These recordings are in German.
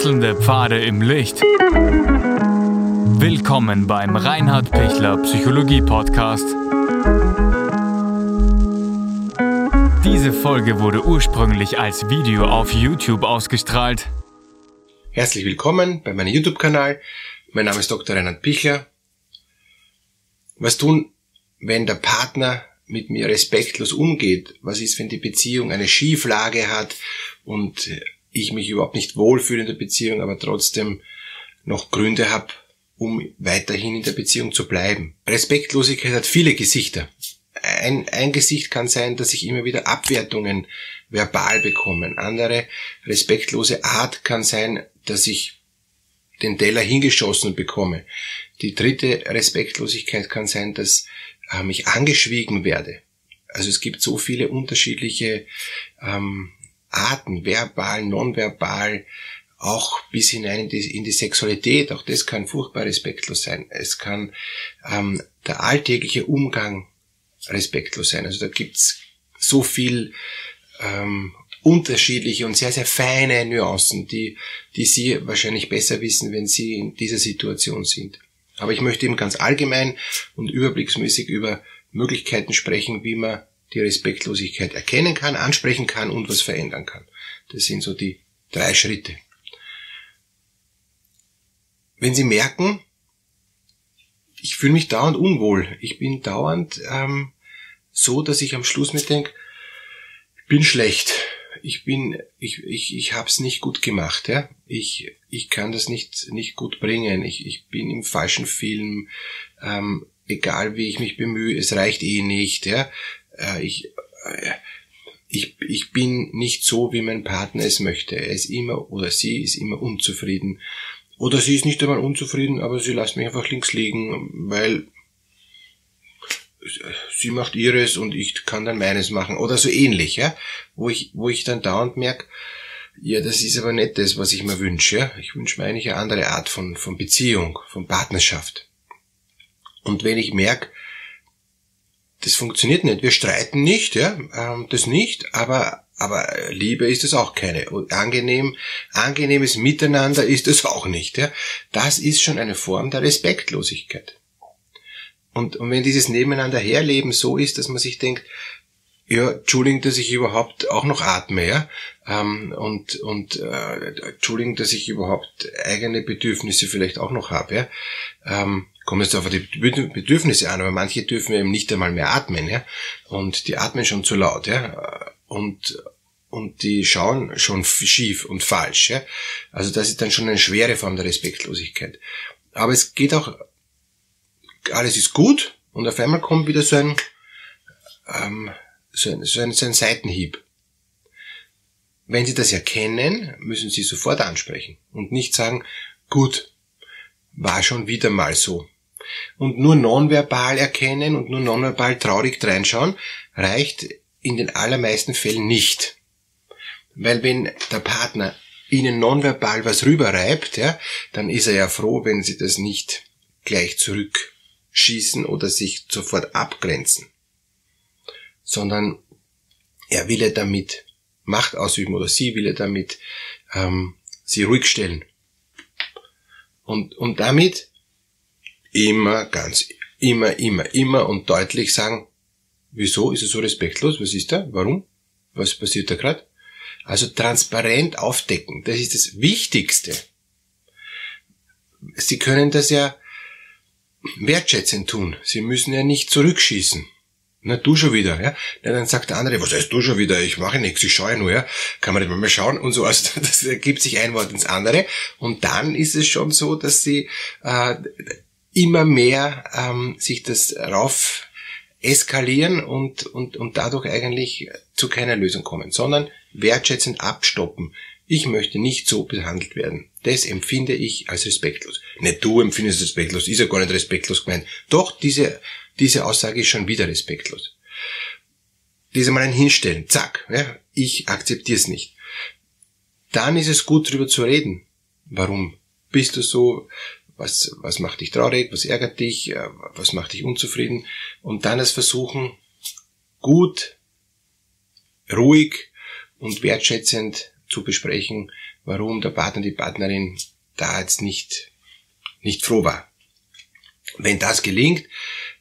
Wechselnde Pfade im Licht. Willkommen beim Reinhard Pichler Psychologie Podcast. Diese Folge wurde ursprünglich als Video auf YouTube ausgestrahlt. Herzlich willkommen bei meinem YouTube-Kanal. Mein Name ist Dr. Reinhard Pichler. Was tun, wenn der Partner mit mir respektlos umgeht? Was ist, wenn die Beziehung eine Schieflage hat und ich mich überhaupt nicht wohlfühle in der Beziehung, aber trotzdem noch Gründe habe, um weiterhin in der Beziehung zu bleiben? Respektlosigkeit hat viele Gesichter. Ein, ein Gesicht kann sein, dass ich immer wieder Abwertungen verbal bekomme. Andere respektlose Art kann sein, dass ich den Teller hingeschossen bekomme. Die dritte Respektlosigkeit kann sein, dass ähm, ich angeschwiegen werde. Also es gibt so viele unterschiedliche ähm, Arten, verbal, nonverbal, auch bis hinein in die, in die, Sexualität, auch das kann furchtbar respektlos sein. Es kann ähm, der alltägliche Umgang respektlos sein. Also da gibt's so viel ähm, unterschiedliche und sehr, sehr feine Nuancen, die, die Sie wahrscheinlich besser wissen, wenn Sie in dieser Situation sind. Aber ich möchte eben ganz allgemein und überblicksmäßig über Möglichkeiten sprechen, wie man die Respektlosigkeit erkennen kann, ansprechen kann und was verändern kann. Das sind so die drei Schritte. Wenn Sie merken, ich fühle mich dauernd unwohl, ich bin dauernd ähm, so, dass ich am Schluss mir denke, ich bin schlecht, ich bin, ich, ich, ich hab's nicht gut gemacht, ja. Ich, ich kann das nicht, nicht gut bringen. Ich, ich bin im falschen Film, ähm, egal wie ich mich bemühe, es reicht eh nicht, ja. Äh, ich, äh, ich, ich bin nicht so, wie mein Partner es möchte. Er ist immer oder sie ist immer unzufrieden. Oder sie ist nicht einmal unzufrieden, aber sie lässt mich einfach links liegen, weil sie macht ihres und ich kann dann meines machen oder so ähnlich, ja, wo ich, wo ich dann dauernd merke, ja, das ist aber nicht das, was ich mir wünsche. Ich wünsche mir eigentlich eine andere Art von, von Beziehung, von Partnerschaft. Und wenn ich merke, das funktioniert nicht, wir streiten nicht, ja, ähm, das nicht, aber aber Liebe ist es auch keine. Und angenehm, angenehmes Miteinander ist es auch nicht. Ja? Das ist schon eine Form der Respektlosigkeit. Und, und wenn dieses Nebeneinander herleben so ist, dass man sich denkt, ja, Entschuldigung, dass ich überhaupt auch noch atme, ja, ähm, und, und äh, Entschuldigung, dass ich überhaupt eigene Bedürfnisse vielleicht auch noch habe, ja, ähm, kommt jetzt auf die Bedürfnisse an, aber manche dürfen eben nicht einmal mehr atmen, ja, und die atmen schon zu laut, ja, und und die schauen schon schief und falsch, ja, also das ist dann schon eine schwere Form der Respektlosigkeit. Aber es geht auch alles ist gut und auf einmal kommt wieder so ein, ähm, so ein, so ein, so ein Seitenhieb. Wenn Sie das erkennen, müssen Sie sofort ansprechen und nicht sagen, gut, war schon wieder mal so. Und nur nonverbal erkennen und nur nonverbal traurig reinschauen reicht in den allermeisten Fällen nicht. Weil wenn der Partner Ihnen nonverbal was rüberreibt, ja, dann ist er ja froh, wenn Sie das nicht gleich zurück schießen oder sich sofort abgrenzen, sondern er will ja damit Macht ausüben oder sie will ja damit ähm, sie ruhig stellen. Und, und damit immer ganz, immer, immer, immer und deutlich sagen, wieso ist er so respektlos? Was ist da? Warum? Was passiert da gerade? Also transparent aufdecken, das ist das Wichtigste. Sie können das ja wertschätzend tun. Sie müssen ja nicht zurückschießen. Na, du schon wieder, ja? ja dann sagt der andere, was heißt du schon wieder? Ich mache nichts, ich schaue nur, ja? Kann man nicht mal schauen und so. Also das ergibt sich ein Wort ins andere. Und dann ist es schon so, dass sie äh, immer mehr ähm, sich das rauf eskalieren und, und, und dadurch eigentlich zu keiner Lösung kommen, sondern wertschätzend abstoppen. Ich möchte nicht so behandelt werden. Das empfinde ich als respektlos. Nicht du empfindest respektlos, ist ja gar nicht respektlos gemeint. Doch, diese, diese Aussage ist schon wieder respektlos. Diese mal ein Hinstellen, zack, ja, ich akzeptiere es nicht. Dann ist es gut, darüber zu reden. Warum bist du so? Was, was macht dich traurig? Was ärgert dich? Äh, was macht dich unzufrieden? Und dann es versuchen, gut, ruhig und wertschätzend zu besprechen, warum der Partner, die Partnerin da jetzt nicht, nicht froh war. Wenn das gelingt,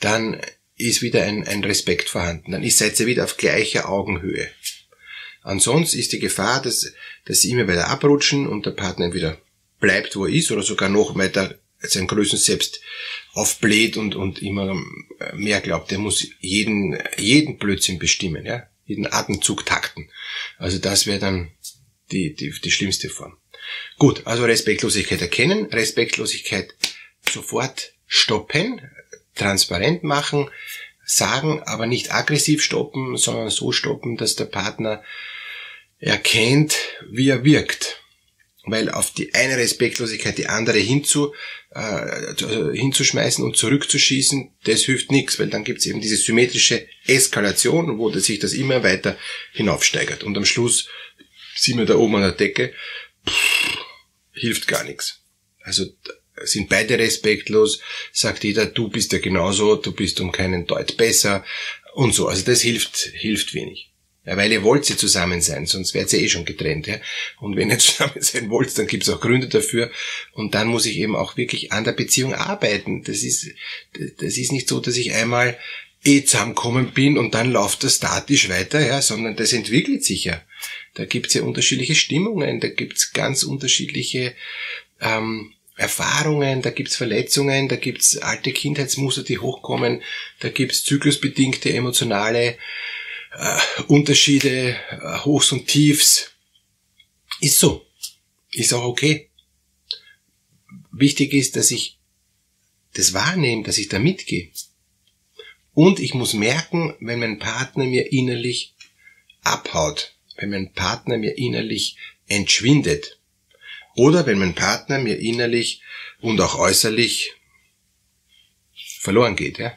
dann ist wieder ein, ein Respekt vorhanden. Dann ist seid ihr wieder auf gleicher Augenhöhe. Ansonsten ist die Gefahr, dass, dass sie immer weiter abrutschen und der Partner wieder bleibt, wo er ist, oder sogar noch weiter sein größten Selbst aufbläht und, und immer mehr glaubt. Er muss jeden, jeden Blödsinn bestimmen, ja, jeden Atemzug takten. Also das wäre dann die, die, die schlimmste Form. Gut, also Respektlosigkeit erkennen, Respektlosigkeit sofort stoppen, transparent machen, sagen, aber nicht aggressiv stoppen, sondern so stoppen, dass der Partner erkennt, wie er wirkt. Weil auf die eine Respektlosigkeit die andere hinzu, äh, hinzuschmeißen und zurückzuschießen, das hilft nichts, weil dann gibt's eben diese symmetrische Eskalation, wo sich das immer weiter hinaufsteigert. Und am Schluss sind wir da oben an der Decke, pff, hilft gar nichts. Also sind beide respektlos, sagt jeder, du bist ja genauso, du bist um keinen Deut besser und so. Also das hilft, hilft wenig. Ja, weil ihr wollt sie zusammen sein, sonst wärt ihr eh schon getrennt. Ja? Und wenn ihr zusammen sein wollt, dann gibt's auch Gründe dafür. Und dann muss ich eben auch wirklich an der Beziehung arbeiten. Das ist, das ist nicht so, dass ich einmal eh zusammengekommen bin und dann läuft das statisch weiter, ja, sondern das entwickelt sich ja. Da gibt's ja unterschiedliche Stimmungen, da gibt's ganz unterschiedliche ähm, Erfahrungen, da gibt's Verletzungen, da gibt's alte Kindheitsmuster, die hochkommen, da gibt's zyklusbedingte emotionale äh, Unterschiede, äh, Hochs und Tiefs. Ist so. Ist auch okay. Wichtig ist, dass ich das wahrnehme, dass ich da mitgehe. Und ich muss merken, wenn mein Partner mir innerlich abhaut, wenn mein Partner mir innerlich entschwindet, oder wenn mein Partner mir innerlich und auch äußerlich verloren geht, ja.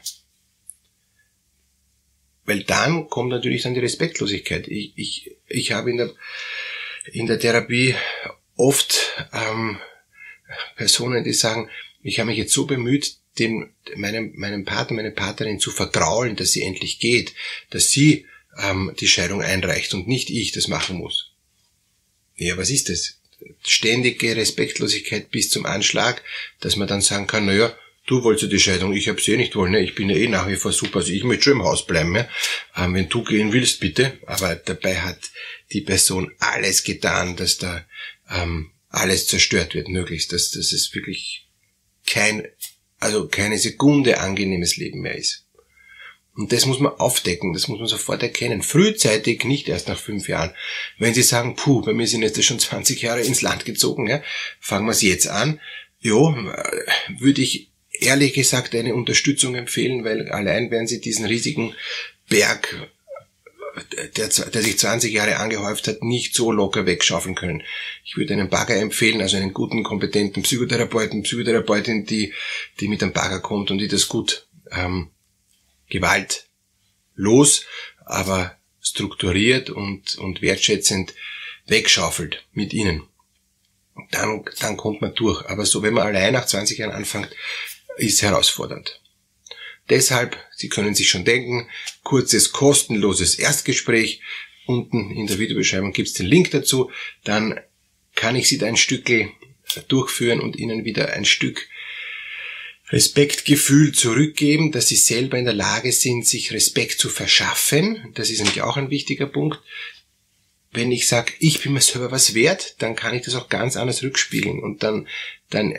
Weil dann kommt natürlich dann die Respektlosigkeit. Ich, ich, ich habe in der, in der Therapie oft ähm, Personen, die sagen, ich habe mich jetzt so bemüht, dem, meinem, meinem Partner, meine Partnerin zu vergraulen, dass sie endlich geht, dass sie ähm, die Scheidung einreicht und nicht ich das machen muss. Ja, was ist das? Ständige Respektlosigkeit bis zum Anschlag, dass man dann sagen kann, naja, du wolltest die Scheidung, ich hab's eh nicht wollen, ne? ich bin ja eh nach wie vor super, also ich möchte schon im Haus bleiben, ja? ähm, wenn du gehen willst, bitte. Aber dabei hat die Person alles getan, dass da ähm, alles zerstört wird, möglichst, dass, dass es wirklich kein, also keine Sekunde angenehmes Leben mehr ist. Und das muss man aufdecken, das muss man sofort erkennen. Frühzeitig, nicht erst nach fünf Jahren. Wenn Sie sagen, puh, bei mir sind jetzt schon 20 Jahre ins Land gezogen, ja, fangen wir es jetzt an. Jo, würde ich ehrlich gesagt eine Unterstützung empfehlen, weil allein werden Sie diesen riesigen Berg, der, der sich 20 Jahre angehäuft hat, nicht so locker wegschaufeln können. Ich würde einen Bagger empfehlen, also einen guten, kompetenten Psychotherapeuten, Psychotherapeutin, die, die mit einem Bagger kommt und die das gut ähm, gewaltlos, aber strukturiert und, und wertschätzend wegschaufelt mit ihnen. Dann, dann kommt man durch. Aber so, wenn man allein nach 20 Jahren anfängt, ist herausfordernd. Deshalb, Sie können sich schon denken, kurzes, kostenloses Erstgespräch. Unten in der Videobeschreibung gibt es den Link dazu. Dann kann ich Sie da ein Stück durchführen und Ihnen wieder ein Stück Respektgefühl zurückgeben, dass sie selber in der Lage sind, sich Respekt zu verschaffen. Das ist nämlich auch ein wichtiger Punkt. Wenn ich sage, ich bin mir selber was wert, dann kann ich das auch ganz anders rückspiegeln und dann, dann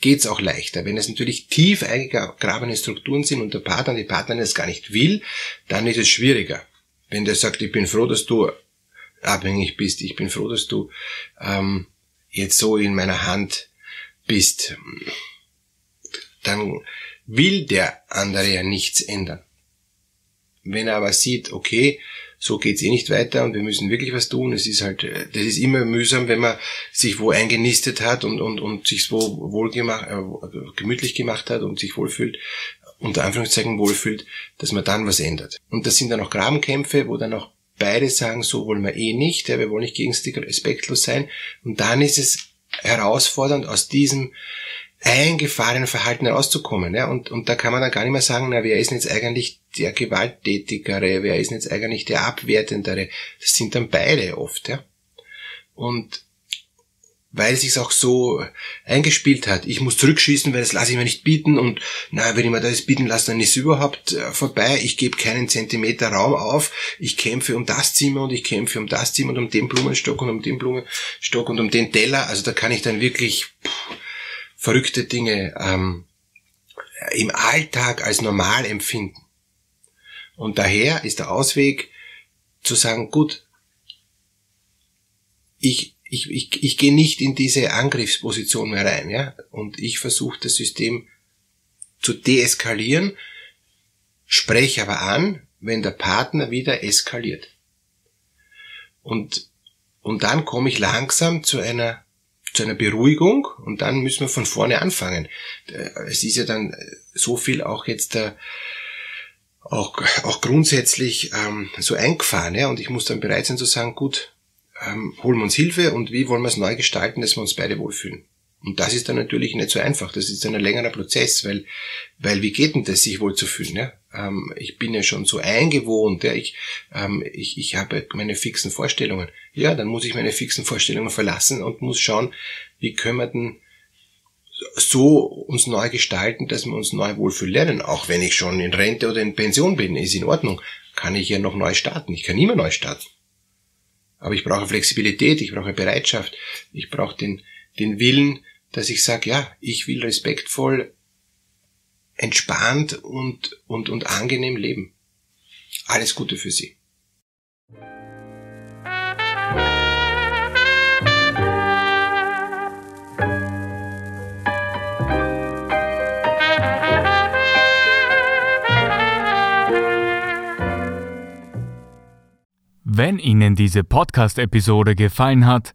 geht's auch leichter. Wenn es natürlich tief eingegrabene Strukturen sind und der Partner, die Partnerin das gar nicht will, dann ist es schwieriger. Wenn der sagt, ich bin froh, dass du abhängig bist, ich bin froh, dass du ähm, jetzt so in meiner Hand bist, dann will der andere ja nichts ändern. Wenn er aber sieht, okay, so geht's eh nicht weiter und wir müssen wirklich was tun. Es ist halt, das ist immer mühsam, wenn man sich wo eingenistet hat und, und, und sich wo wohl gemacht, äh, gemütlich gemacht hat und sich wohlfühlt, unter Anführungszeichen wohlfühlt, dass man dann was ändert. Und das sind dann auch Grabenkämpfe, wo dann auch beide sagen, so wollen wir eh nicht, ja, wir wollen nicht gegenseitig respektlos sein. Und dann ist es herausfordernd, aus diesem eingefahrenen Verhalten herauszukommen. Ja? Und, und da kann man dann gar nicht mehr sagen, na, wer ist denn jetzt eigentlich der Gewalttätigere, wer ist denn jetzt eigentlich der Abwertendere. Das sind dann beide oft. Ja? Und, weil es sich auch so eingespielt hat. Ich muss zurückschießen, weil das lasse ich mir nicht bieten und na, wenn ich mir das bieten lasse, dann ist es überhaupt äh, vorbei. Ich gebe keinen Zentimeter Raum auf. Ich kämpfe um das Zimmer und ich kämpfe um das Zimmer und um den Blumenstock und um den Blumenstock und um den Teller. Also da kann ich dann wirklich pff, verrückte Dinge ähm, im Alltag als normal empfinden. Und daher ist der Ausweg zu sagen, gut, ich ich, ich, ich gehe nicht in diese Angriffsposition mehr rein, ja, und ich versuche das System zu deeskalieren, spreche aber an, wenn der Partner wieder eskaliert. Und, und dann komme ich langsam zu einer, zu einer Beruhigung und dann müssen wir von vorne anfangen. Es ist ja dann so viel auch jetzt da, auch, auch grundsätzlich ähm, so eingefahren, ja, und ich muss dann bereit sein zu sagen, gut, ähm, holen wir uns Hilfe und wie wollen wir es neu gestalten, dass wir uns beide wohlfühlen. Und das ist dann natürlich nicht so einfach. Das ist ein längerer Prozess, weil, weil wie geht denn das, sich wohlzufühlen? Ja? Ähm, ich bin ja schon so eingewohnt, ja? ich, ähm, ich, ich habe meine fixen Vorstellungen. Ja, dann muss ich meine fixen Vorstellungen verlassen und muss schauen, wie können wir denn so uns neu gestalten, dass wir uns neu wohlfühlen lernen. Auch wenn ich schon in Rente oder in Pension bin, ist in Ordnung. Kann ich ja noch neu starten. Ich kann immer neu starten. Aber ich brauche Flexibilität, ich brauche Bereitschaft, ich brauche den, den Willen, dass ich sage, ja, ich will respektvoll, entspannt und, und, und angenehm leben. Alles Gute für Sie. Wenn Ihnen diese Podcast-Episode gefallen hat,